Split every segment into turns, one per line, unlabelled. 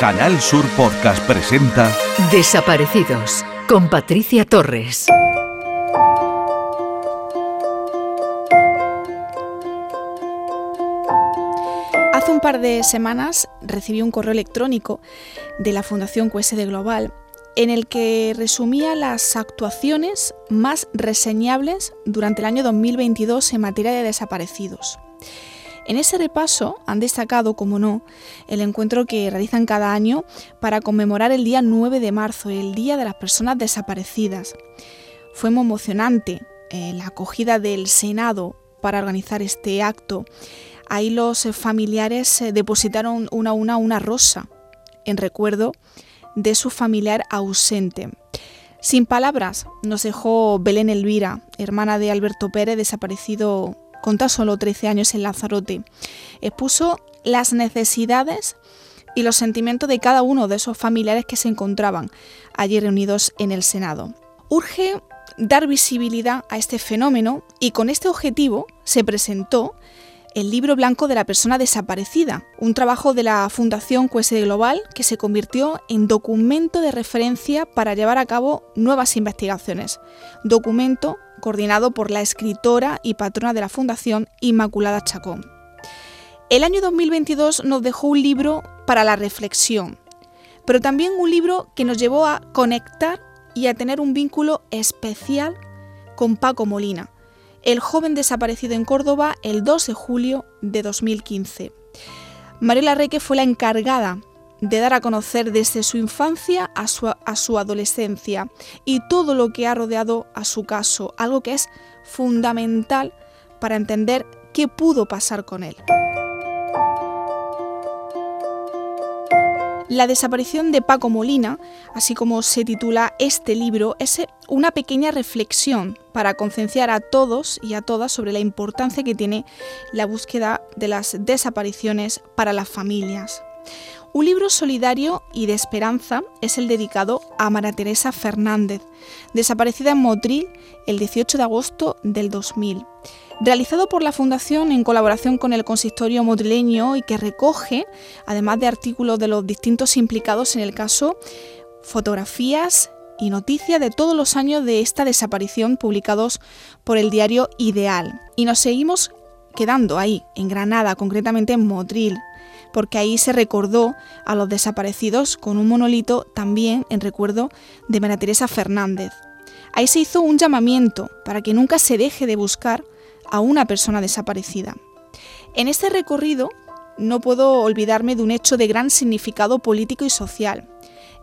Canal Sur Podcast presenta
Desaparecidos con Patricia Torres.
Hace un par de semanas recibí un correo electrónico de la Fundación QSD Global en el que resumía las actuaciones más reseñables durante el año 2022 en materia de desaparecidos. En ese repaso han destacado, como no, el encuentro que realizan cada año para conmemorar el día 9 de marzo, el Día de las Personas Desaparecidas. Fue muy emocionante eh, la acogida del Senado para organizar este acto. Ahí los familiares eh, depositaron una a una una rosa en recuerdo de su familiar ausente. Sin palabras nos dejó Belén Elvira, hermana de Alberto Pérez, desaparecido con tan solo 13 años en Lanzarote. Expuso las necesidades y los sentimientos de cada uno de esos familiares que se encontraban allí reunidos en el Senado. Urge dar visibilidad a este fenómeno y con este objetivo se presentó el libro blanco de la persona desaparecida, un trabajo de la Fundación QSD Global que se convirtió en documento de referencia para llevar a cabo nuevas investigaciones. Documento coordinado por la escritora y patrona de la Fundación Inmaculada Chacón. El año 2022 nos dejó un libro para la reflexión, pero también un libro que nos llevó a conectar y a tener un vínculo especial con Paco Molina, el joven desaparecido en Córdoba el 2 de julio de 2015. Mariela Reque fue la encargada de dar a conocer desde su infancia a su, a su, adolescencia y todo lo que ha rodeado a su caso, algo que es fundamental para entender qué pudo pasar con él. La desaparición de Paco Molina, así como se titula este libro, es una pequeña reflexión para concienciar a todos y a todas sobre la importancia que tiene la búsqueda de las desapariciones para las familias. Un libro solidario y de esperanza es el dedicado a María Teresa Fernández, desaparecida en Motril el 18 de agosto del 2000 realizado por la Fundación en colaboración con el consistorio motrileño y que recoge, además de artículos de los distintos implicados en el caso, fotografías y noticias de todos los años de esta desaparición publicados por el diario Ideal. Y nos seguimos quedando ahí, en Granada, concretamente en Motril, porque ahí se recordó a los desaparecidos con un monolito también en recuerdo de María Teresa Fernández. Ahí se hizo un llamamiento para que nunca se deje de buscar a una persona desaparecida. En este recorrido no puedo olvidarme de un hecho de gran significado político y social.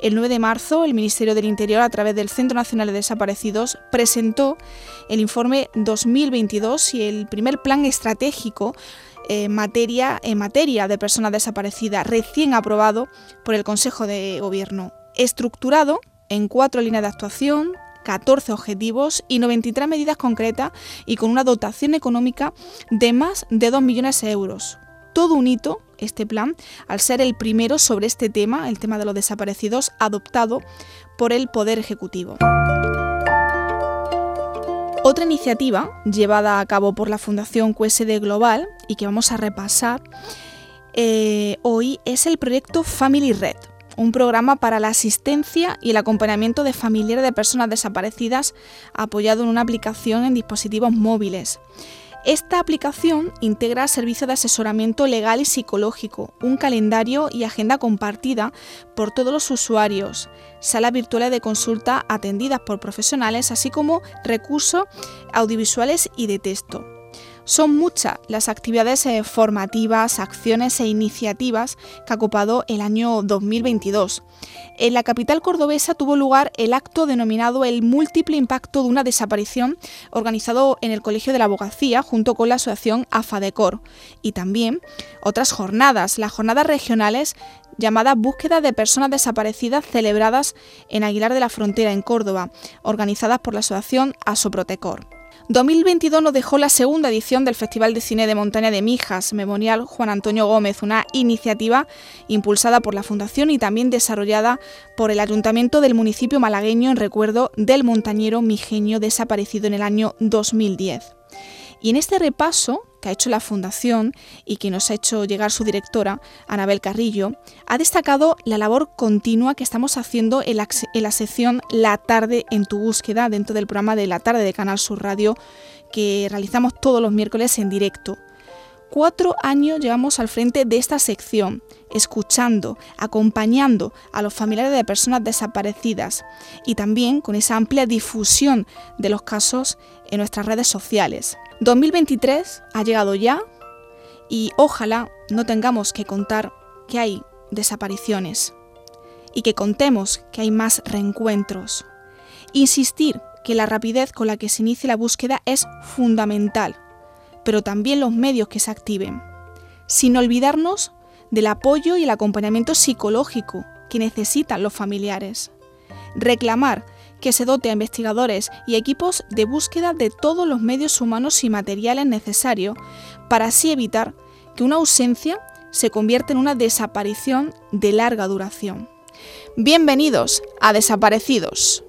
El 9 de marzo, el Ministerio del Interior, a través del Centro Nacional de Desaparecidos, presentó el informe 2022 y el primer plan estratégico en materia, en materia de personas desaparecidas, recién aprobado por el Consejo de Gobierno, estructurado en cuatro líneas de actuación, 14 objetivos y 93 medidas concretas y con una dotación económica de más de 2 millones de euros. Todo un hito, este plan, al ser el primero sobre este tema, el tema de los desaparecidos, adoptado por el Poder Ejecutivo. Otra iniciativa llevada a cabo por la Fundación QSD Global y que vamos a repasar eh, hoy es el proyecto Family Red, un programa para la asistencia y el acompañamiento de familiares de personas desaparecidas apoyado en una aplicación en dispositivos móviles. Esta aplicación integra servicios de asesoramiento legal y psicológico, un calendario y agenda compartida por todos los usuarios, salas virtuales de consulta atendidas por profesionales, así como recursos audiovisuales y de texto. Son muchas las actividades eh, formativas, acciones e iniciativas que ha ocupado el año 2022. En la capital cordobesa tuvo lugar el acto denominado El múltiple impacto de una desaparición, organizado en el Colegio de la Abogacía junto con la asociación AFADECOR, y también otras jornadas, las jornadas regionales llamadas Búsqueda de Personas Desaparecidas celebradas en Aguilar de la Frontera, en Córdoba, organizadas por la asociación ASOPROTECOR. 2022 nos dejó la segunda edición del Festival de Cine de Montaña de Mijas, Memorial Juan Antonio Gómez, una iniciativa impulsada por la Fundación y también desarrollada por el Ayuntamiento del municipio malagueño en recuerdo del montañero mijeño desaparecido en el año 2010. Y en este repaso que ha hecho la Fundación y que nos ha hecho llegar su directora, Anabel Carrillo, ha destacado la labor continua que estamos haciendo en la, en la sección La tarde en tu búsqueda, dentro del programa de La tarde de Canal Sur Radio, que realizamos todos los miércoles en directo. Cuatro años llevamos al frente de esta sección, escuchando, acompañando a los familiares de personas desaparecidas y también con esa amplia difusión de los casos en nuestras redes sociales. 2023 ha llegado ya y ojalá no tengamos que contar que hay desapariciones y que contemos que hay más reencuentros. Insistir que la rapidez con la que se inicia la búsqueda es fundamental pero también los medios que se activen, sin olvidarnos del apoyo y el acompañamiento psicológico que necesitan los familiares. Reclamar que se dote a investigadores y equipos de búsqueda de todos los medios humanos y materiales necesarios para así evitar que una ausencia se convierta en una desaparición de larga duración. Bienvenidos a Desaparecidos.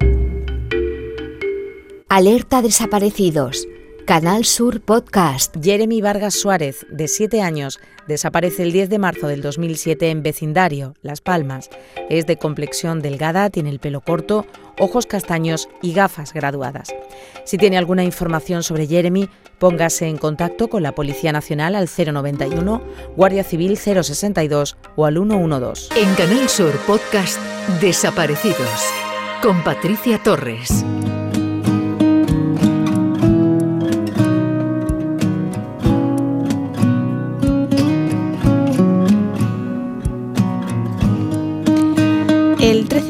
Alerta Desaparecidos Canal Sur Podcast.
Jeremy Vargas Suárez, de 7 años, desaparece el 10 de marzo del 2007 en vecindario, Las Palmas. Es de complexión delgada, tiene el pelo corto, ojos castaños y gafas graduadas. Si tiene alguna información sobre Jeremy, póngase en contacto con la Policía Nacional al 091, Guardia Civil 062 o al 112.
En Canal Sur Podcast Desaparecidos con Patricia Torres.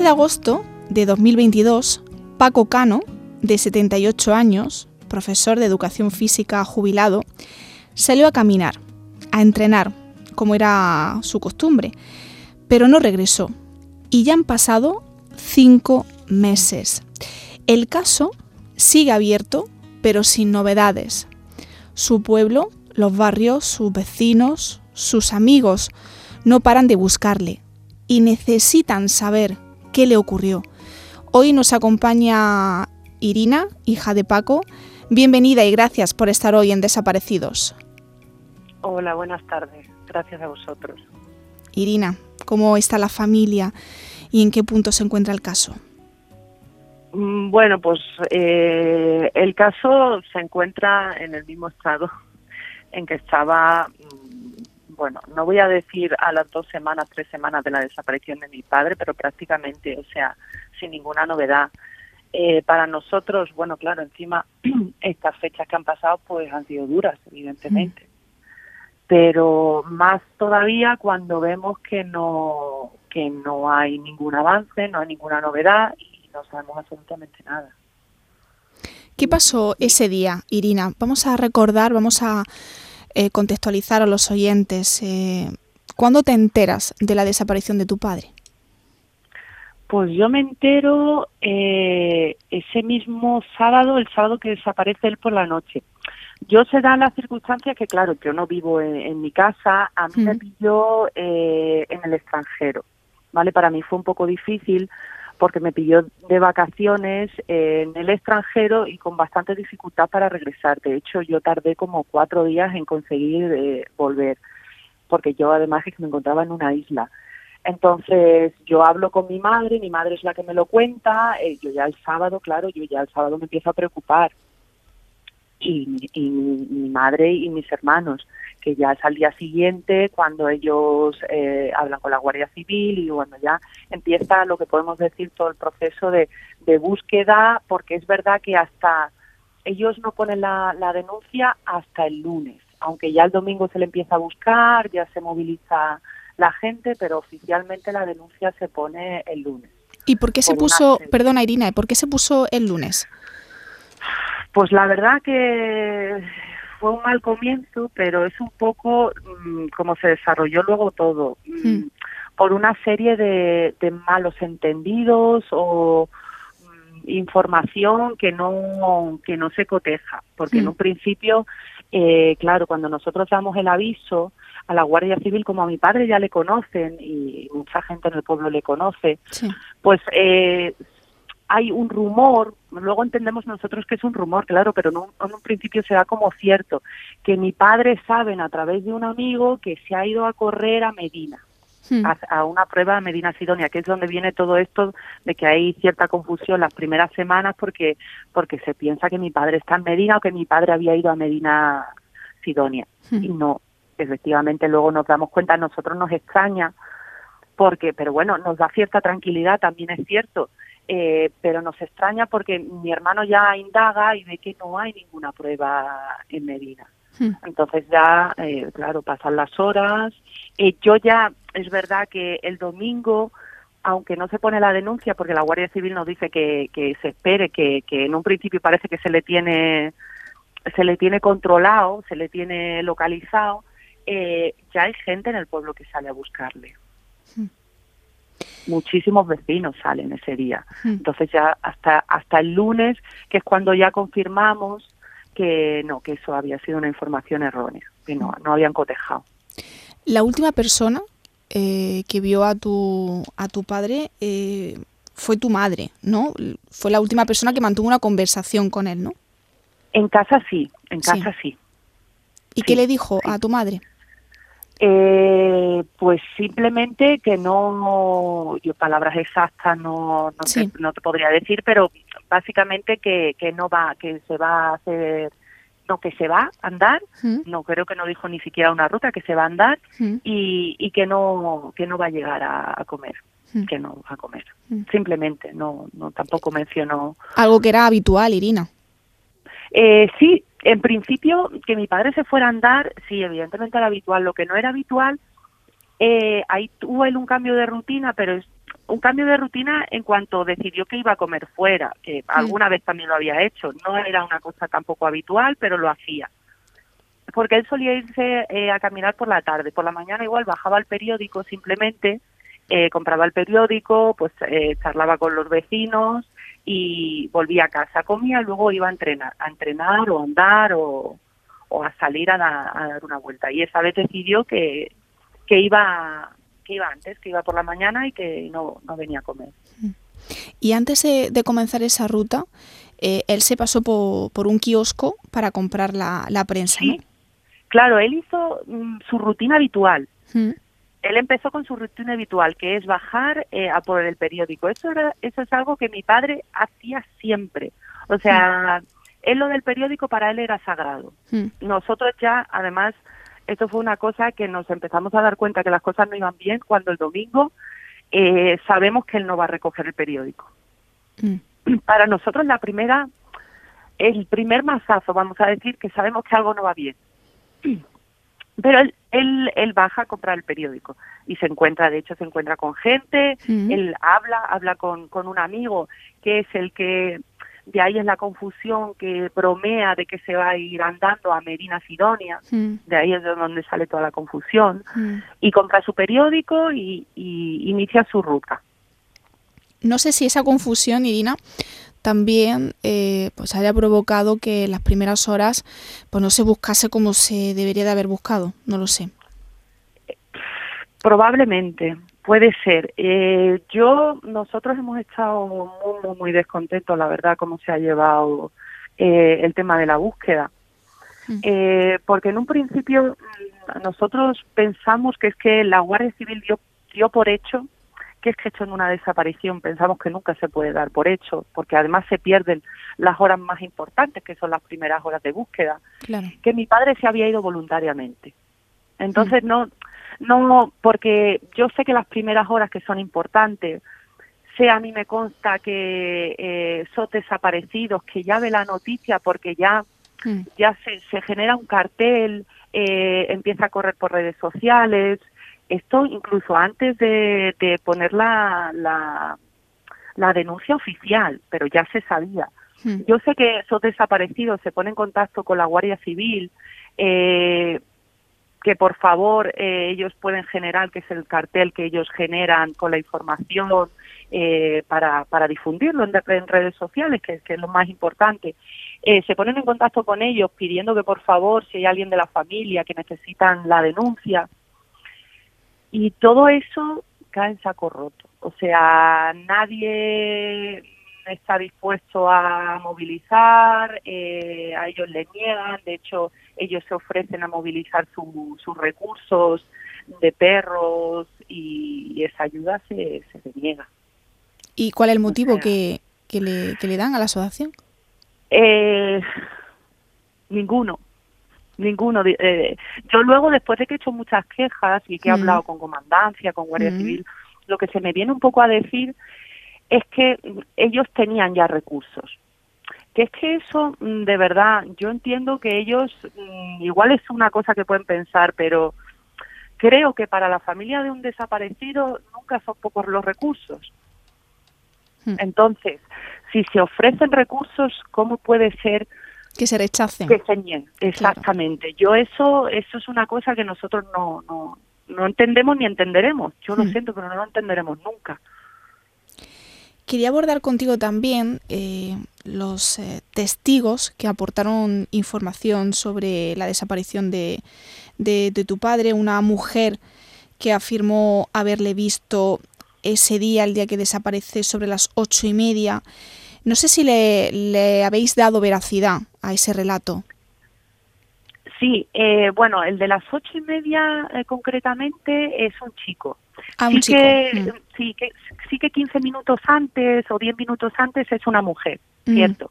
De agosto de 2022, Paco Cano, de 78 años, profesor de educación física jubilado, salió a caminar, a entrenar, como era su costumbre, pero no regresó. Y ya han pasado cinco meses. El caso sigue abierto, pero sin novedades. Su pueblo, los barrios, sus vecinos, sus amigos no paran de buscarle, y necesitan saber qué le ocurrió. Hoy nos acompaña Irina, hija de Paco. Bienvenida y gracias por estar hoy en Desaparecidos.
Hola, buenas tardes. Gracias a vosotros.
Irina, ¿cómo está la familia y en qué punto se encuentra el caso?
Mm, bueno, pues eh, el caso se encuentra en el mismo estado en que estaba mm, bueno, no voy a decir a las dos semanas, tres semanas de la desaparición de mi padre, pero prácticamente, o sea, sin ninguna novedad. Eh, para nosotros, bueno, claro, encima estas fechas que han pasado pues han sido duras, evidentemente. Pero más todavía cuando vemos que no que no hay ningún avance, no hay ninguna novedad y no sabemos absolutamente nada.
¿Qué pasó ese día, Irina? Vamos a recordar, vamos a eh, contextualizar a los oyentes. Eh, ¿Cuándo te enteras de la desaparición de tu padre?
Pues yo me entero eh, ese mismo sábado, el sábado que desaparece él por la noche. Yo se da la circunstancia que, claro, yo no vivo en, mi casa, a mí me pilló en el extranjero, ¿vale? Para mí fue un poco difícil porque me pilló de vacaciones en el extranjero y con bastante dificultad para regresar. De hecho, yo tardé como cuatro días en conseguir eh, volver, porque yo además es que me encontraba en una isla. Entonces yo hablo con mi madre, mi madre es la que me lo cuenta, eh, yo ya el sábado, claro, yo ya el sábado me empiezo a preocupar. Y, y mi madre y mis hermanos que ya es al día siguiente cuando ellos eh, hablan con la Guardia Civil y cuando ya empieza lo que podemos decir todo el proceso de, búsqueda, porque es verdad que hasta ellos no ponen la, denuncia hasta el lunes, aunque ya el domingo se le empieza a buscar, ya se moviliza la gente, pero oficialmente la denuncia se pone el lunes.
¿Y por qué se puso, perdona Irina, por qué se puso el lunes?
Pues la verdad que fue un mal comienzo, pero es un poco mm, como se desarrolló luego todo, mm, por una serie de, malos entendidos o mm, información que no que no se coteja, porque en un principio, eh, claro, cuando nosotros damos el aviso a la Guardia Civil, como a mi padre ya le conocen y mucha gente en el pueblo le conoce, pues eh, hay un rumor, luego entendemos nosotros que es un rumor, claro, pero en un, en un principio se da como cierto, que mi padre saben a través de un amigo que se ha ido a correr a Medina.
Hmm.
A, a una prueba a Medina Sidonia, que es donde viene todo esto de que hay cierta confusión las primeras semanas porque porque se piensa que mi padre está en Medina o que mi padre había ido a Medina Sidonia
Hmm.
y no, efectivamente luego nos damos cuenta, a nosotros nos extraña porque, pero bueno, nos da cierta tranquilidad, también es cierto, eh, pero nos extraña porque mi hermano ya indaga y ve que no hay ninguna prueba en Medina.
Hmm.
Entonces ya, eh, claro, pasan las horas. Eh, yo ya, es verdad que el domingo, aunque no se pone la denuncia, porque la Guardia Civil nos dice que, que se espere, que, que en un principio parece que se le tiene se le tiene controlado, se le tiene localizado, eh, ya hay gente en el pueblo que sale a buscarle.
Hmm.
Muchísimos vecinos salen ese día.
Hmm.
Entonces ya hasta hasta el lunes, que es cuando ya confirmamos que no, que eso había sido una información errónea, que no, no habían cotejado.
La última persona eh, que vio a tu, a tu padre eh, fue tu madre, ¿no? Fue la última persona que mantuvo una conversación con él, ¿no?
En casa sí, en
Sí.
casa sí.
¿Y
Sí,
qué le dijo a tu madre?
Eh, pues simplemente que no, yo palabras exactas no, no,
Sí.
te, no te podría decir, pero básicamente que, que no va, que se va a hacer, no, que se va a andar,
¿Mm?
no creo que no dijo ni siquiera una ruta, que se va a andar
¿Mm?
y, y que no, que no va a llegar a, a comer,
Mm.
que no va a comer. Simplemente, no, no tampoco mencionó.
Algo que era habitual, Irina.
Eh, sí, en principio que mi padre se fuera a andar, sí, evidentemente era habitual. Lo que no era habitual, eh, ahí tuvo él un cambio de rutina, pero es un cambio de rutina en cuanto decidió que iba a comer fuera, que alguna vez también lo había hecho. No era una cosa tampoco habitual, pero lo hacía. Porque él solía irse eh, a caminar por la tarde. Por la mañana igual bajaba al periódico simplemente, eh, compraba el periódico, pues eh, charlaba con los vecinos y volvía a casa, comía y luego iba a entrenar, a entrenar o a andar o, o a salir a, a dar una vuelta. Y esa vez decidió que, que iba que iba antes, que iba por la mañana y que no, no venía a comer.
Y antes de, de comenzar esa ruta, eh, él se pasó po- por, un kiosco para comprar la, la prensa,
Sí, claro, él hizo mm, su rutina habitual.
¿no? ¿Mm?
Él empezó con su rutina habitual, que es bajar eh, a por el periódico. Eso, era, eso es algo que mi padre hacía siempre. O sea, él lo del periódico para él era sagrado.
¿Mm?
nosotros ya, además, esto fue una cosa que nos empezamos a dar cuenta que las cosas no iban bien cuando el domingo eh, sabemos que él no va a recoger el periódico.
¿Mm?
Para nosotros la primera, el primer mazazo, vamos a decir, que sabemos que algo no va bien. Pero él, él, él baja a comprar el periódico y se encuentra, de hecho, se encuentra con gente, él habla, habla con, con un amigo que es el que, de ahí es la confusión, que bromea de que se va a ir andando a Medina Sidonia, de ahí es de donde sale toda la confusión, y compra su periódico y, y inicia su ruta.
No sé si esa confusión, Irina, también eh, pues haya provocado que en las primeras horas pues no se buscase como se debería de haber buscado. No lo sé.
Probablemente, puede ser. Eh, yo, nosotros hemos estado muy, muy, muy descontentos, la verdad, cómo se ha llevado eh, el tema de la búsqueda.
Mm.
Eh, porque en un principio mm, nosotros pensamos que es que la Guardia Civil dio, dio por hecho que es que esto en una desaparición pensamos que nunca se puede dar por hecho, porque además se pierden las horas más importantes, que son las primeras horas de búsqueda
Claro.
que mi padre se había ido voluntariamente. Entonces no, no, porque yo sé que las primeras horas que son importantes, sé a mí me consta que eh, son desaparecidos, que ya ve la noticia porque ya,
Mm.
ya se, se genera un cartel, eh, empieza a correr por redes sociales, esto incluso antes de, de poner la, la, la denuncia oficial, pero ya se sabía.
Mm.
Yo sé que esos desaparecidos se ponen en contacto con la Guardia Civil, eh, que por favor eh, ellos pueden generar, que es el cartel que ellos generan con la información eh, para, para difundirlo en, en redes sociales, que, que es lo más importante. Eh, se ponen en contacto con ellos pidiendo que por favor, si hay alguien de la familia que necesitan la denuncia, y todo eso cae en saco roto. O sea, nadie está dispuesto a movilizar, eh, a ellos les niegan, de hecho ellos se ofrecen a movilizar sus recursos de perros y, esa ayuda se, se niega.
¿Y cuál es el motivo que, que, le, que le dan a la asociación?
Eh, ninguno, ninguno. Eh, yo luego, después de que he hecho muchas quejas y que he mm. hablado con comandancia, con Guardia mm. Civil, lo que se me viene un poco a decir es que ellos tenían ya recursos. Que es que eso, mm, de verdad, yo entiendo que ellos, igual es una cosa que pueden pensar, pero creo que para la familia de un desaparecido nunca son pocos los recursos. Entonces, si se ofrecen recursos, ¿cómo puede ser
que se rechacen?
Que se nieguen, exactamente. Yo eso, eso es una cosa que nosotros no, no, no entendemos ni entenderemos. Yo lo hmm. siento, pero no lo entenderemos nunca.
Quería abordar contigo también eh, los eh, testigos que aportaron información sobre la desaparición de, de, de, tu padre, una mujer que afirmó haberle visto ese día, el día que desaparece, sobre las ocho y media. No sé si le, habéis dado veracidad a ese relato.
Sí, eh, bueno, el de las ocho y media eh, concretamente es un chico.
Ah,
sí
un chico.
Que, mm. sí, que, sí que 15 minutos antes o 10 minutos antes es una mujer, mm. ¿cierto?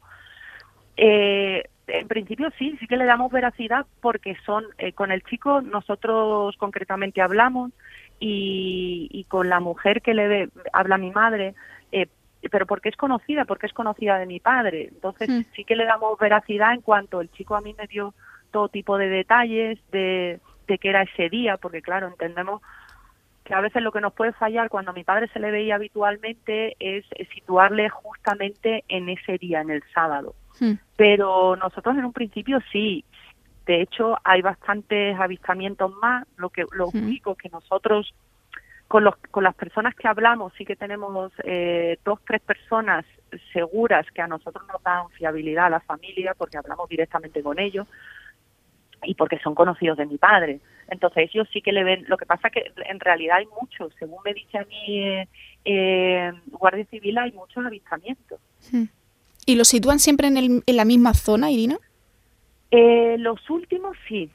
Eh, en principio sí, sí que le damos veracidad porque son, con el chico nosotros concretamente hablamos, y, con la mujer que le habla mi madre, eh, pero porque es conocida, porque es conocida de mi padre. Entonces mm. sí que le damos veracidad en cuanto el chico a mí me dio todo tipo de detalles de, de que era ese día, porque claro, entendemos que a veces lo que nos puede fallar cuando a mi padre se le veía habitualmente es situarle justamente en ese día, en el sábado. Mm. Pero nosotros en un principio sí, de hecho, hay bastantes avistamientos más. Lo que lo único que nosotros con, los, con las personas que hablamos sí que tenemos eh, dos, tres personas seguras que a nosotros nos dan fiabilidad a la familia porque hablamos directamente con ellos y porque son conocidos de mi padre. Entonces ellos sí que le ven, lo que pasa que en realidad hay muchos, según me dice a mí eh, eh Guardia Civil, hay muchos avistamientos.
¿Y los sitúan siempre en, el, en la misma zona, Irina?
Eh, los últimos sí,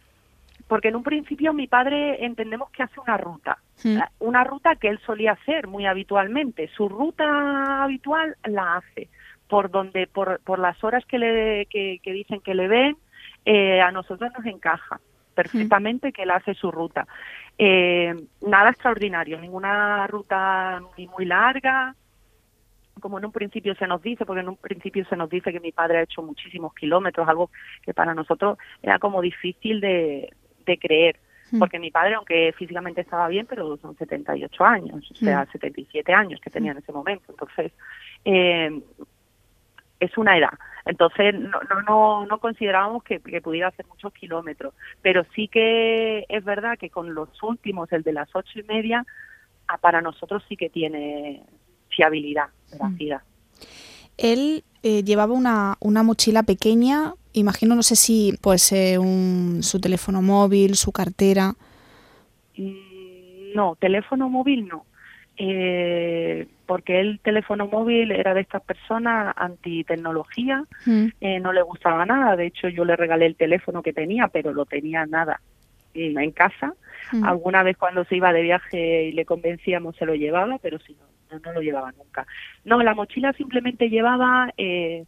porque en un principio mi padre entendemos que hace una ruta, hmm. eh, una ruta que él solía hacer muy habitualmente. Su ruta habitual la hace por donde, por, por las horas que le que, dicen que le ven, eh, a nosotros nos encaja perfectamente hmm. que él hace su ruta. nada extraordinario, ninguna ruta ni muy larga, como en un principio se nos dice, porque en un principio se nos dice que mi padre ha hecho muchísimos kilómetros, algo que para nosotros era como difícil de, creer, hmm. porque mi padre, aunque físicamente estaba bien, pero son 78 años, o sea, 77 hmm. años que tenía en ese momento, entonces eh, es una edad. Entonces no, no, no, considerábamos que, pudiera hacer muchos kilómetros, pero sí que es verdad que con los últimos, el de las ocho y media, ah, para nosotros sí que tiene fiabilidad, veracidad.
Él eh, llevaba una, una, mochila pequeña, imagino, no sé si pues eh, un, su teléfono móvil, su cartera.
Mm, no, teléfono móvil no. Eh, porque el teléfono móvil era de estas personas anti-tecnología, mm. no le gustaba nada. De hecho, yo le regalé el teléfono que tenía, pero lo tenía nada en casa. Alguna vez cuando se iba de viaje y le convencíamos se lo llevaba, pero si no, no, lo llevaba nunca. No, la mochila simplemente llevaba eh,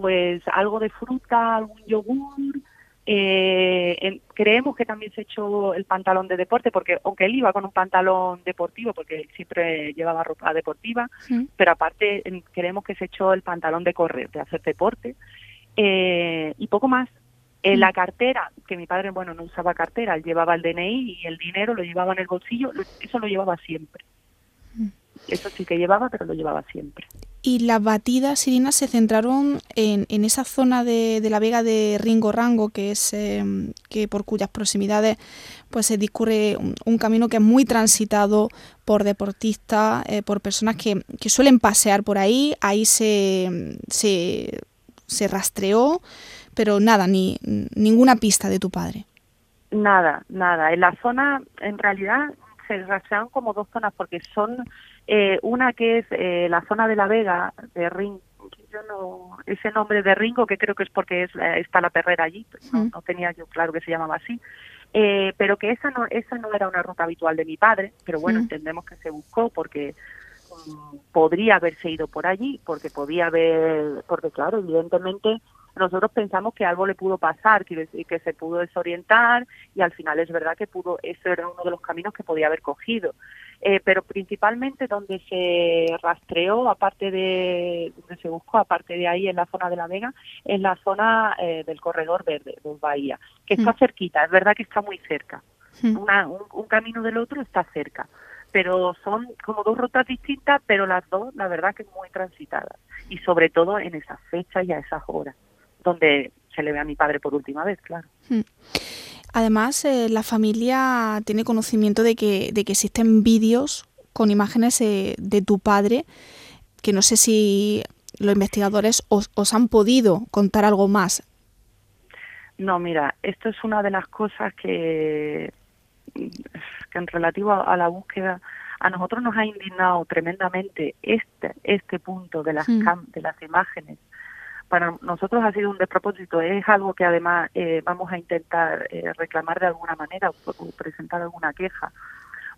pues algo de fruta, algún yogur, eh, creemos que también se echó el pantalón de deporte, porque aunque él iba con un pantalón deportivo, porque él siempre llevaba ropa deportiva, pero aparte creemos que se echó el pantalón de correr, de hacer deporte, eh, y poco más. En la cartera, que mi padre, bueno, no usaba cartera, él llevaba el DNI y el dinero lo llevaba en el bolsillo, eso lo llevaba siempre. Eso sí que llevaba, pero lo llevaba siempre.
Y las batidas, Irina, se centraron en, en esa zona de, de, la vega de Ringo Rango, que es em, que por cuyas proximidades pues se discurre un, camino que es muy transitado por deportistas, eh, por personas que, que, suelen pasear por ahí. Ahí se, se, se rastreó, pero nada, ni ninguna pista de tu padre.
Nada, nada. En la zona, en realidad, se rastrearon como dos zonas porque son eh, una que es eh, la zona de la Vega, de Ring, yo no, ese nombre de Ringo, que creo que es porque es, eh, está la perrera allí, pues no, no, tenía yo claro que se llamaba así, eh, pero que esa no, esa no era una ruta habitual de mi padre, pero bueno, entendemos que se buscó porque mm, podría haberse ido por allí, porque podía haber, porque claro, evidentemente nosotros pensamos que algo le pudo pasar, que, que se pudo desorientar y al final es verdad que pudo, eso era uno de los caminos que podía haber cogido. Eh, pero principalmente donde se rastreó, aparte de, donde se buscó, aparte de ahí en la zona de La Vega, en la zona eh, del corredor verde, de Bahía, que está mm. cerquita, es verdad que está muy cerca. Mm. Una, un, camino del otro está cerca pero son como dos rutas distintas, pero las dos, la verdad que muy transitadas, y sobre todo en esas fechas y a esas horas, donde se le ve a mi padre por última vez, claro. Mm.
Además, eh, la familia tiene conocimiento de que, de que existen vídeos con imágenes eh, de tu padre, que no sé si los investigadores os, os, han podido contar algo más.
No, mira, esto es una de las cosas que, que en relativo a, la búsqueda a nosotros nos ha indignado tremendamente este este punto de las mm. de las imágenes para nosotros ha sido un despropósito. Es algo que además eh, vamos a intentar eh, reclamar de alguna manera o, presentar alguna queja.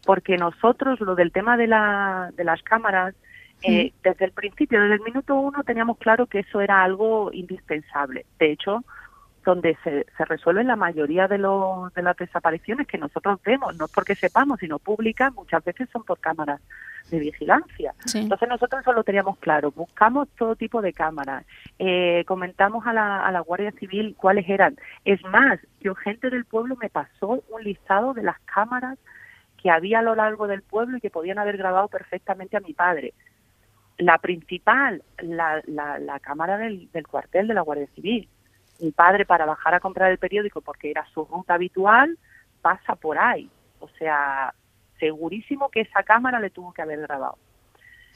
Porque nosotros, lo del tema de, la, de las cámaras, eh, desde el principio, desde el minuto uno, teníamos claro que eso era algo indispensable. De hecho, donde se, se resuelven la mayoría de, los, de las desapariciones que nosotros vemos, no porque sepamos, sino públicas, muchas veces son por cámaras de vigilancia. Entonces nosotros eso lo teníamos claro, buscamos todo tipo de cámaras, eh, comentamos a la, a la Guardia Civil cuáles eran. Es más, yo gente del pueblo me pasó un listado de las cámaras que había a lo largo del pueblo y que podían haber grabado perfectamente a mi padre. La principal, la, la, la cámara del, del cuartel de la Guardia Civil mi padre para bajar a comprar el periódico porque era su ruta habitual, pasa por ahí. O sea, segurísimo que esa cámara le tuvo que haber grabado.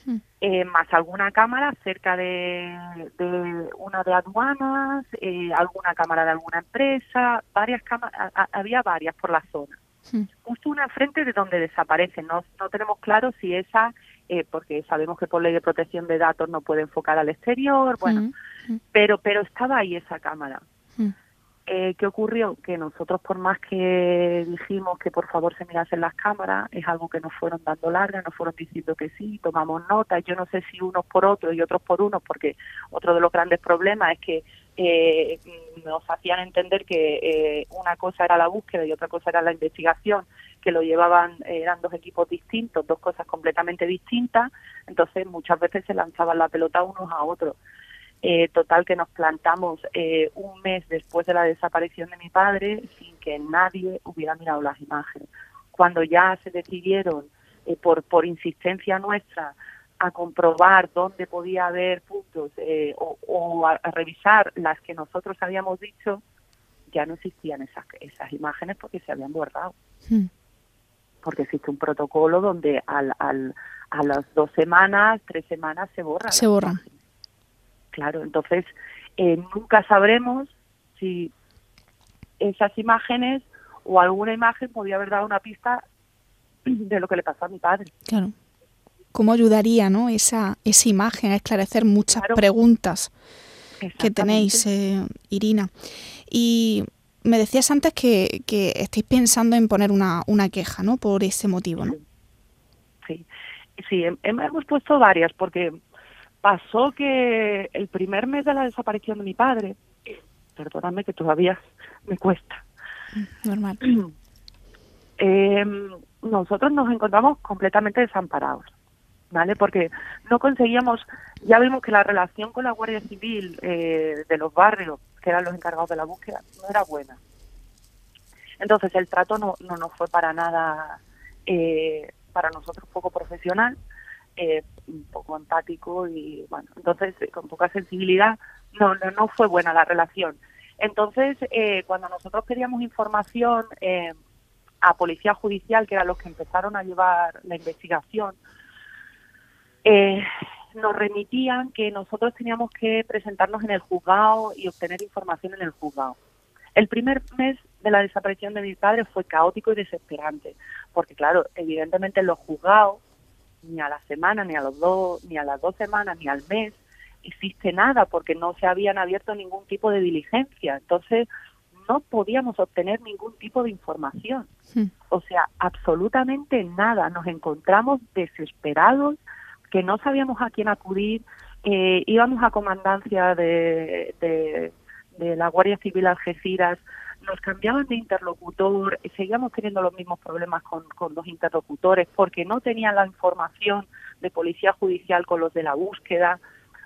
Hmm. Eh, más alguna cámara cerca de, de una de aduanas, eh, alguna cámara de alguna empresa, varias cámaras, había varias por la zona. Hmm. Justo una frente de donde desaparece. No, no tenemos claro si esa, eh, porque sabemos que por ley de protección de datos no puede enfocar al exterior, bueno, hmm pero pero estaba ahí esa cámara. Eh, ¿Qué ocurrió? Que nosotros, por más que dijimos que por favor se mirasen las cámaras, es algo que nos fueron dando larga, nos fueron diciendo que sí, tomamos nota. Yo no sé si unos por otros y otros por unos, porque otro de los grandes problemas es que eh, nos hacían entender que eh, una cosa era la búsqueda y otra cosa era la investigación, que lo llevaban, eran dos equipos distintos, dos cosas completamente distintas. Entonces, muchas veces se lanzaban la pelota unos a otros. Eh, total que nos plantamos eh, un mes después de la desaparición de mi padre sin que nadie hubiera mirado las imágenes. Cuando ya se decidieron, eh, por, por insistencia nuestra, a comprobar dónde podía haber puntos o, a, revisar las que nosotros habíamos dicho, ya no existían esas, esas imágenes porque se habían borrado. Hmm. Porque existe un protocolo donde al, al, a las dos semanas, tres semanas se borran.
Se borran.
Claro, entonces eh, nunca sabremos si esas imágenes o alguna imagen podía haber dado una pista de lo que le pasó a mi padre.
Claro. ¿Cómo ayudaría ¿no? esa, esa imagen a esclarecer muchas preguntas que tenéis, eh, Irina? Y me decías antes que, que estáis pensando en poner una, una queja ¿no? por ese motivo, ¿no?
Sí, sí, hemos puesto varias porque pasó que el primer mes de la desaparición de mi padre, perdóname que todavía me cuesta.
Normal.
Em, nosotros nos encontramos completamente desamparados, ¿vale? Porque no conseguíamos, ya vimos que la relación con la Guardia Civil eh, de los barrios, que eran los encargados de la búsqueda, no era buena. Entonces el trato no, no nos fue para nada, eh, para nosotros poco profesional eh, un poco empático y bueno, entonces eh, con poca sensibilidad no, no, no fue buena la relación. Entonces, eh, cuando nosotros pedíamos información eh, a Policía Judicial, que eran los que empezaron a llevar la investigación, nos remitían que nosotros teníamos que presentarnos en el juzgado y obtener información en el juzgado. El primer mes de la desaparición de mi padre fue caótico y desesperante, porque claro, evidentemente los juzgados ni a la semana, ni a los dos, ni a las dos semanas, ni al mes, existe nada porque no se habían abierto ningún tipo de diligencia. Entonces, no podíamos obtener ningún tipo de información. O sea, absolutamente nada. Nos encontramos desesperados, que no sabíamos a quién acudir. Eh, íbamos a comandancia de, de, la Guardia Civil Algeciras, nos cambiaban de interlocutor, seguíamos teniendo los mismos problemas con, con los interlocutores porque no tenían la información de policía judicial con los de la búsqueda.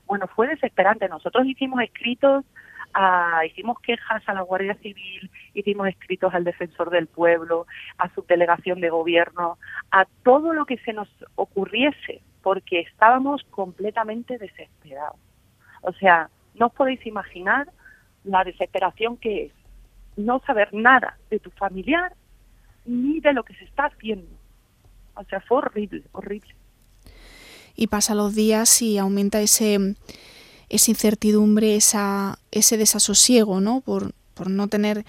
Bueno, fue desesperante. Nosotros hicimos escritos, a, hicimos quejas a la Guardia Civil, hicimos escritos al defensor del pueblo, a su delegación de gobierno, a todo lo que se nos ocurriese, porque estábamos completamente desesperados. O sea, no os podéis imaginar la desesperación que es no saber nada de tu familiar ni de lo que se está haciendo. O sea, fue horrible, horrible.
Y pasa los días y aumenta ese esa incertidumbre, esa, ese desasosiego, ¿no? Por, por no tener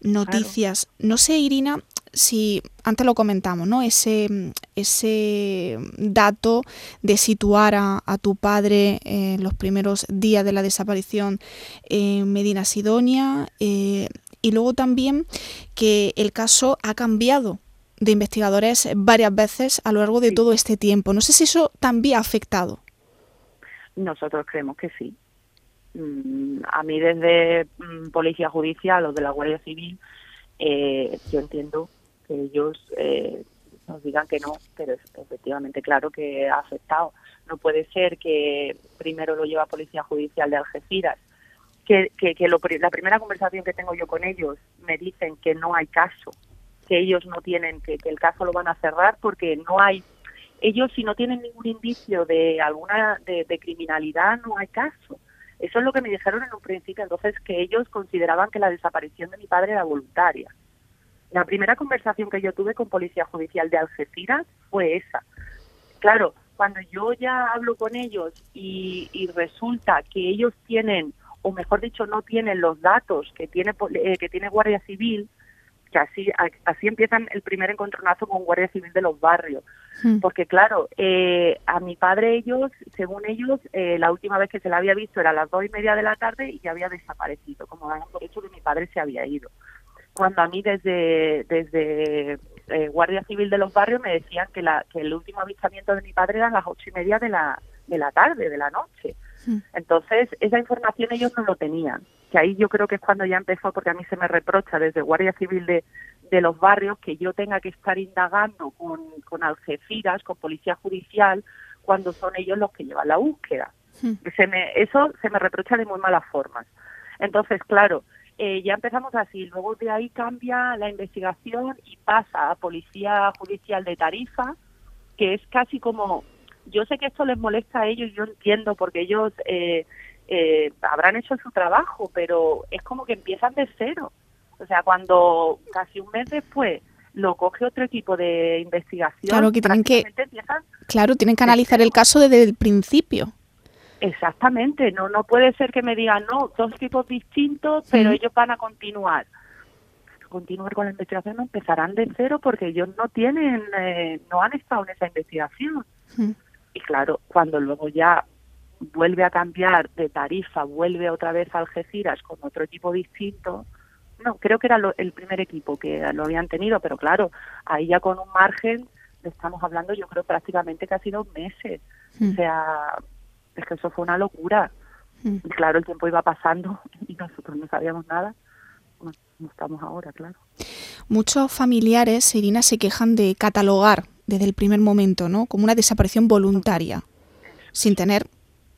noticias. No sé, Irina, si antes lo comentamos, ¿no? Ese, ese dato de situar a, a tu padre en los primeros días de la desaparición en Medina Sidonia eh, y luego también que el caso ha cambiado de investigadores varias veces a lo largo de
Sí.
todo este tiempo. No sé si eso también ha afectado.
Nosotros creemos que sí. Mm, A mí desde mm, Policía Judicial o de la Guardia Civil, eh, yo entiendo que ellos eh, nos digan que no, pero es efectivamente claro que ha afectado. No puede ser que primero lo lleva Policía Judicial de Algeciras, que, que, que lo la primera conversación que tengo yo con ellos me dicen que no hay caso, que ellos no tienen, que, que el caso lo van a cerrar porque no hay ellos si no tienen ningún indicio de alguna de criminalidad no hay caso. Eso es lo que me dijeron en un principio, entonces que ellos consideraban que la desaparición de mi padre era voluntaria. La primera conversación que yo tuve con Policía Judicial de Algeciras fue esa. Claro, cuando yo ya hablo con ellos y, y resulta que ellos tienen, o mejor dicho, no tienen los datos que tiene, eh, que tiene Guardia Civil, que así, así empiezan el primer encontronazo con Guardia Civil de los barrios.
Mm.
Porque claro, eh, a mi padre ellos, según ellos, eh, la última vez que se la había visto era a las dos y media de la tarde y ya había desaparecido, como por hecho que mi padre se había ido. Cuando a mí desde, desde eh, Guardia Civil de los barrios me decían que, la, que el último avistamiento de mi padre era a las ocho y media de la, de la tarde, de la noche. Entonces, esa información ellos no lo tenían. Que ahí yo creo que es cuando ya empezó, porque a mí se me reprocha desde Guardia Civil de, de los barrios que yo tenga que estar indagando con, con Algeciras, con Policía Judicial, cuando son ellos los que llevan la búsqueda. Se me, eso se me reprocha de muy malas formas. Entonces, claro, eh, ya empezamos así. Luego de ahí cambia la investigación y pasa a Policía Judicial de Tarifa, que es casi como yo sé que esto les molesta a ellos, yo entiendo, porque ellos eh, eh, habrán hecho su trabajo, pero es como que empiezan de cero. O sea, cuando casi un mes después lo coge otro equipo de investigación,
Claro, que tienen que-
empiezan
Claro, tienen que analizar el caso desde el principio.
Exactamente, no no puede ser que me digan, no, dos tipos distintos, pero ellos van a continuar. Continuar con la investigación, no empezarán de cero porque ellos no tienen, eh, no han estado en esa investigación. Y claro, cuando luego ya vuelve a cambiar de tarifa, vuelve otra vez a Algeciras con otro equipo distinto, no, creo que era lo- el primer equipo que lo habían tenido, pero claro, ahí ya con un margen, estamos hablando yo creo prácticamente casi dos meses. O sea, es que eso fue una locura.
Mm.
Y claro, el tiempo iba pasando y nosotros no sabíamos nada. No, no estamos ahora, claro.
Muchos familiares, Irina, se quejan de catalogar desde el primer momento, ¿no? Como una desaparición voluntaria, sin tener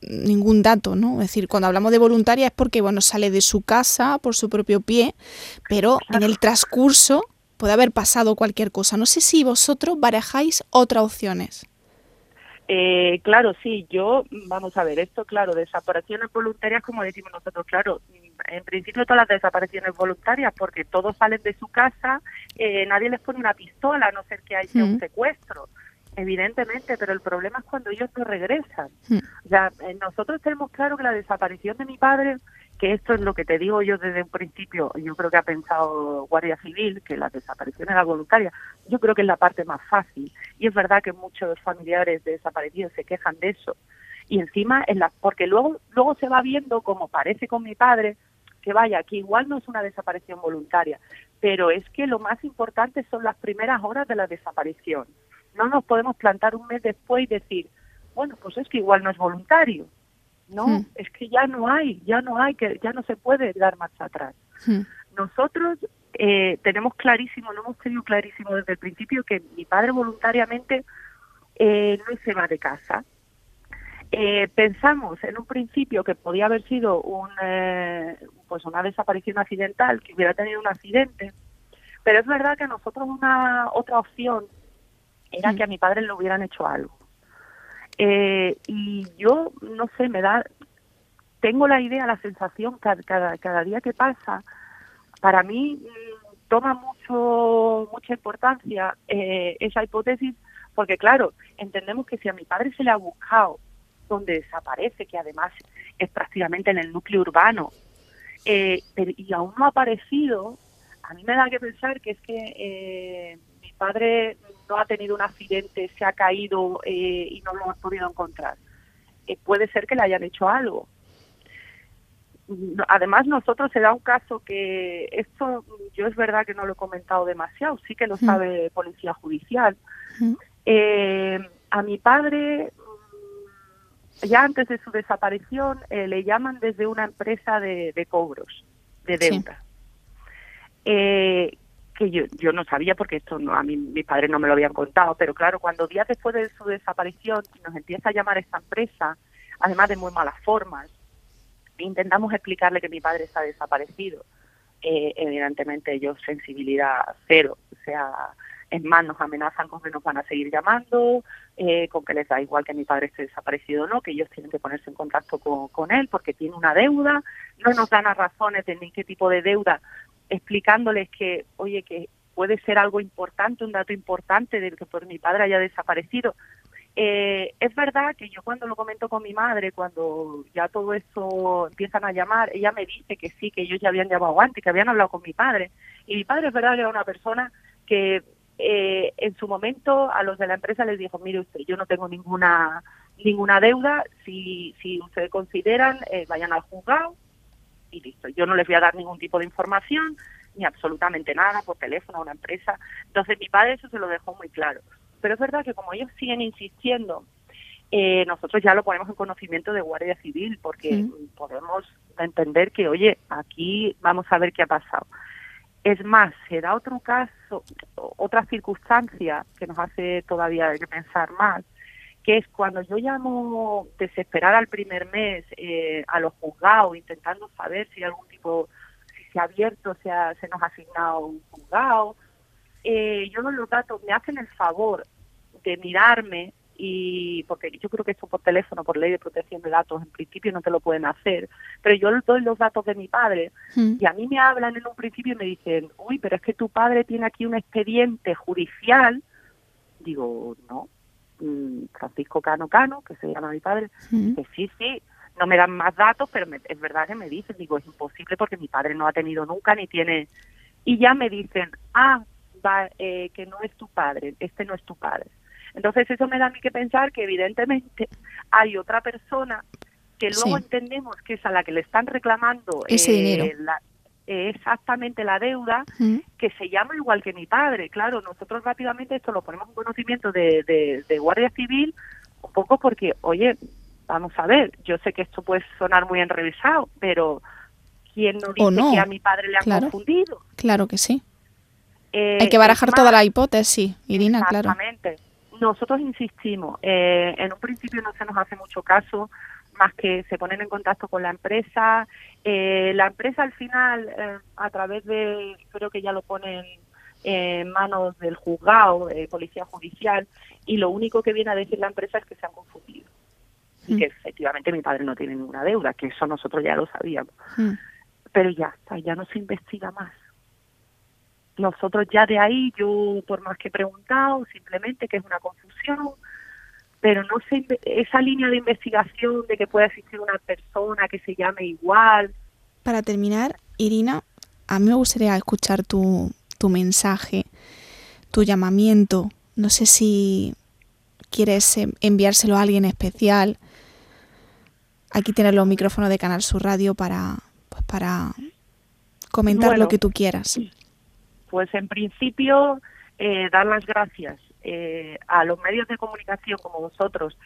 ningún dato, ¿no? Es decir, cuando hablamos de voluntaria es porque, bueno, sale de su casa por su propio pie, pero en el transcurso puede haber pasado cualquier cosa. No sé si vosotros barajáis otras opciones.
Eh, claro, sí, yo, vamos a ver, esto, claro, desapariciones voluntarias, como decimos nosotros, claro, en principio todas las desapariciones voluntarias, porque todos salen de su casa, eh, nadie les pone una pistola, a no ser que haya un secuestro, evidentemente, pero el problema es cuando ellos no regresan.
Mm.
O sea, eh, nosotros tenemos claro que la desaparición de mi padre, que esto es lo que te digo yo desde un principio, yo creo que ha pensado Guardia Civil, que la desaparición era voluntaria, yo creo que es la parte más fácil. Y es verdad que muchos familiares de desaparecidos se quejan de eso. y encima en la, porque luego luego se va viendo como parece con mi padre que vaya que igual no es una desaparición voluntaria pero es que lo más importante son las primeras horas de la desaparición no nos podemos plantar un mes después y decir bueno pues es que igual no es voluntario no
Hmm.
es que ya no hay ya no hay que ya no se puede dar marcha atrás
Mm.
nosotros eh, tenemos clarísimo, lo hemos tenido clarísimo desde el principio que mi padre voluntariamente eh, no se va de casa. Eh, pensamos en un principio que podía haber sido un, eh, pues una desaparición accidental, que hubiera tenido un accidente, pero es verdad que nosotros una otra opción era
Mm.
que a mi padre le hubieran hecho algo. Eh, y yo, no sé, me da, tengo la idea, la sensación, cada, cada, cada día que pasa, para mí mm, toma mucho mucha importancia eh, esa hipótesis porque claro entendemos que si a mi padre se le ha buscado donde desaparece que además es prácticamente en el núcleo urbano eh, pero- y aún no ha aparecido a mí me da que pensar que es que eh, padre no ha tenido un accidente se ha caído eh, y no lo han podido encontrar Eh, puede ser que le hayan hecho algo además nosotros se da un caso que esto yo es verdad que no lo he comentado demasiado, sí que lo
Mm.
sabe policía judicial.
Mm.
Eh, a mi padre mm, ya antes de su desaparición le llaman desde una empresa de, de cobros de
Sí.
deuda. Eh, que yo, yo no sabía porque esto no, a mí mis padres no me lo habían contado, pero claro, cuando días después de su desaparición nos empieza a llamar esta empresa, además de muy malas formas, intentamos explicarle que mi padre está desaparecido. Eh, evidentemente ellos sensibilidad cero, o sea, es más, nos amenazan con que nos van a seguir llamando, eh, con que les da igual que mi padre esté desaparecido o no, que ellos tienen que ponerse en contacto con, con él porque tiene una deuda, no nos dan a razones de ni qué tipo de deuda, explicándoles que, oye, que puede ser algo importante, un dato importante del que por mi padre haya desaparecido. Eh, es verdad que yo cuando lo comento con mi madre, cuando ya todo esto empiezan a llamar, ella me dice que sí, que ellos ya habían llamado antes, que habían hablado con mi padre. Y mi padre es verdad que era una persona que eh, en su momento a los de la empresa les dijo, mire usted, yo no tengo ninguna ninguna deuda, si, si ustedes consideran, eh, vayan al juzgado y listo. Yo no les voy a dar ningún tipo de información, ni absolutamente nada, por teléfono a una empresa. Entonces mi padre eso se lo dejó muy claro. Pero es verdad que como ellos siguen insistiendo, eh, nosotros ya lo ponemos en conocimiento de Guardia Civil, porque podemos entender que, oye, aquí vamos a ver qué ha pasado. Es más, se da otro caso, otra circunstancia que nos hace todavía pensar más, que es cuando yo llamo desesperada al primer mes eh, a los juzgados intentando saber si hay algún tipo, si se ha abierto, si ha- se nos ha asignado un juzgado, eh, yo los datos me hacen el favor de mirarme y porque yo creo que esto por teléfono, por ley de protección de datos, en principio no te lo pueden hacer, pero yo doy los datos de mi padre
Mm.
y a mí me hablan en un principio y me dicen, uy, pero es que tu padre tiene aquí un expediente judicial. Digo, no, Francisco Cano Cano, que se llama mi padre,
Mm.
que sí, sí, no me dan más datos, pero me- es verdad que me dicen, digo, es imposible porque mi padre no ha tenido nunca ni tiene... Y ya me dicen, ah, va, eh, que no es tu padre, este no es tu padre. Entonces eso me da a mí que pensar que evidentemente hay otra persona que luego
Sí.
entendemos que es a la que le están reclamando
Ese
eh,
dinero.
la- exactamente la deuda que se llama igual que mi padre. Claro, nosotros rápidamente esto lo ponemos en conocimiento de, de, de Guardia Civil, un poco porque, oye, vamos a ver, yo sé que esto puede sonar muy enrevesado, pero ¿quién no dice
no,
que a mi padre le han
claro.
confundido?
Claro que sí.
Eh,
Hay que barajar toda la hipótesis, Irina, claro.
Exactamente. Nosotros insistimos, eh, en un principio no se nos hace mucho caso, más que se ponen en contacto con la empresa. Eh, la empresa al final, eh, a través de, creo que ya lo ponen en manos del juzgado, de policía judicial, y lo único que viene a decir la empresa es que se han confundido. Y
Mm.
que efectivamente mi padre no tiene ninguna deuda, que eso nosotros ya lo sabíamos
Mm.
pero ya está, ya no se investiga más. Nosotros ya de ahí, yo por más que he preguntado, simplemente que es una confusión, pero no inve- esa línea de investigación de que pueda existir una persona que se llame igual,
Para terminar, Irina, a mí me gustaría escuchar tu, tu mensaje, tu llamamiento. No sé si quieres eh, enviárselo a alguien especial, aquí tienes los micrófonos de Canal Sur Radio para, pues para comentar lo que tú quieras.
Pues en principio, eh, dar las gracias eh, a los medios de comunicación como vosotros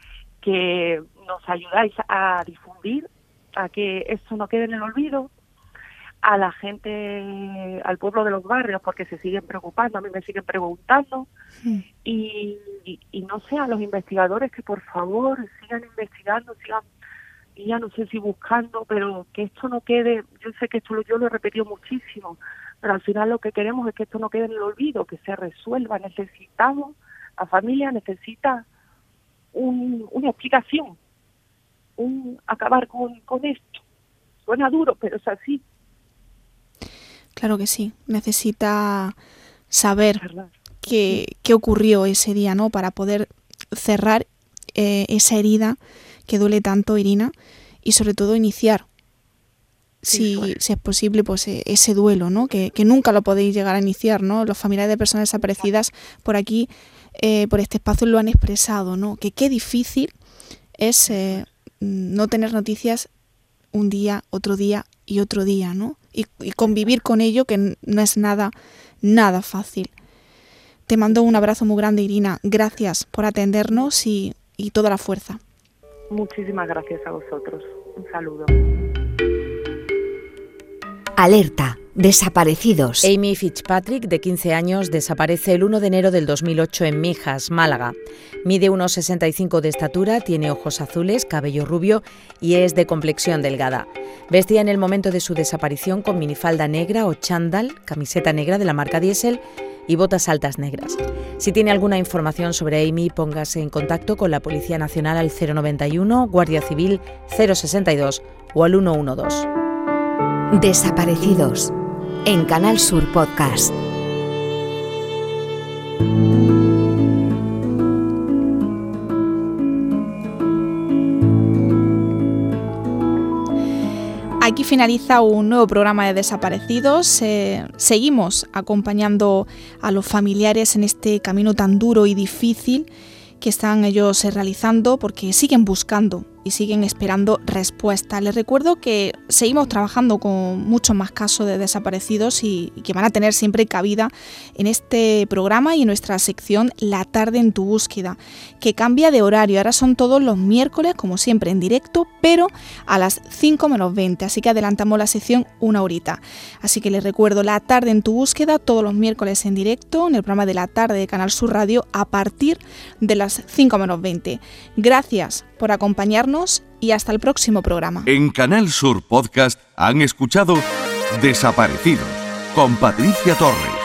que nos ayudáis a difundir, a que esto no quede en el olvido, a la gente, al pueblo de los barrios, porque se siguen preocupando, a mí me siguen preguntando, y, no sé, a los investigadores que por favor sigan investigando, sigan, y ya no sé si buscando, pero que esto no quede, yo sé que esto lo, yo lo he repetido muchísimo, pero al final lo que queremos es que esto no quede en el olvido, que se resuelva, necesitamos, la familia necesita una explicación, un acabar con, con esto. Suena duro, pero es así.
Claro que sí, necesita saber qué, qué, ocurrió ese día, ¿no? Para poder cerrar eh, esa herida que duele tanto, Irina, y sobre todo iniciar, si, si, es posible, pues e, ese duelo, ¿no? Que, que, nunca lo podéis llegar a iniciar, ¿no? Los familiares de personas desaparecidas por aquí, eh, por este espacio, lo han expresado, ¿no? Que qué difícil es eh, no tener noticias un día, otro día y otro día, ¿no? y, convivir con ello, que no es nada, nada fácil. Te mando un abrazo muy grande, Irina. Gracias por atendernos y, y toda la fuerza.
Muchísimas gracias a vosotros. Un saludo.
Alerta. Desaparecidos.
Amy Fitzpatrick, de 15 años, desaparece el 1 de enero del 2008 en Mijas, Málaga. Mide unos 65 de estatura, tiene ojos azules, cabello rubio y es de complexión delgada. Vestía en el momento de su desaparición con minifalda negra o chándal, camiseta negra de la marca Diesel y botas altas negras. Si tiene alguna información sobre Amy, póngase en contacto con la Policía Nacional al 091, Guardia Civil 062 o al 112.
Desaparecidos en Canal Sur Podcast.
Aquí finaliza un nuevo programa de Desaparecidos. Eh, seguimos acompañando a los familiares en este camino tan duro y difícil que están ellos realizando porque siguen buscando siguen esperando respuesta. Les recuerdo que seguimos trabajando con muchos más casos de desaparecidos y, que van a tener siempre cabida en este programa y en nuestra sección La tarde en tu búsqueda, que cambia de horario. Ahora son todos los miércoles, como siempre, en directo, pero a las 5 menos 20. Así que adelantamos la sección una horita. Así que les recuerdo La tarde en tu búsqueda todos los miércoles en directo en el programa de la tarde de Canal Sur Radio a partir de las 5 menos 20. Gracias por acompañarnos y hasta el próximo programa.
En Canal Sur Podcast han escuchado Desaparecidos con Patricia Torres.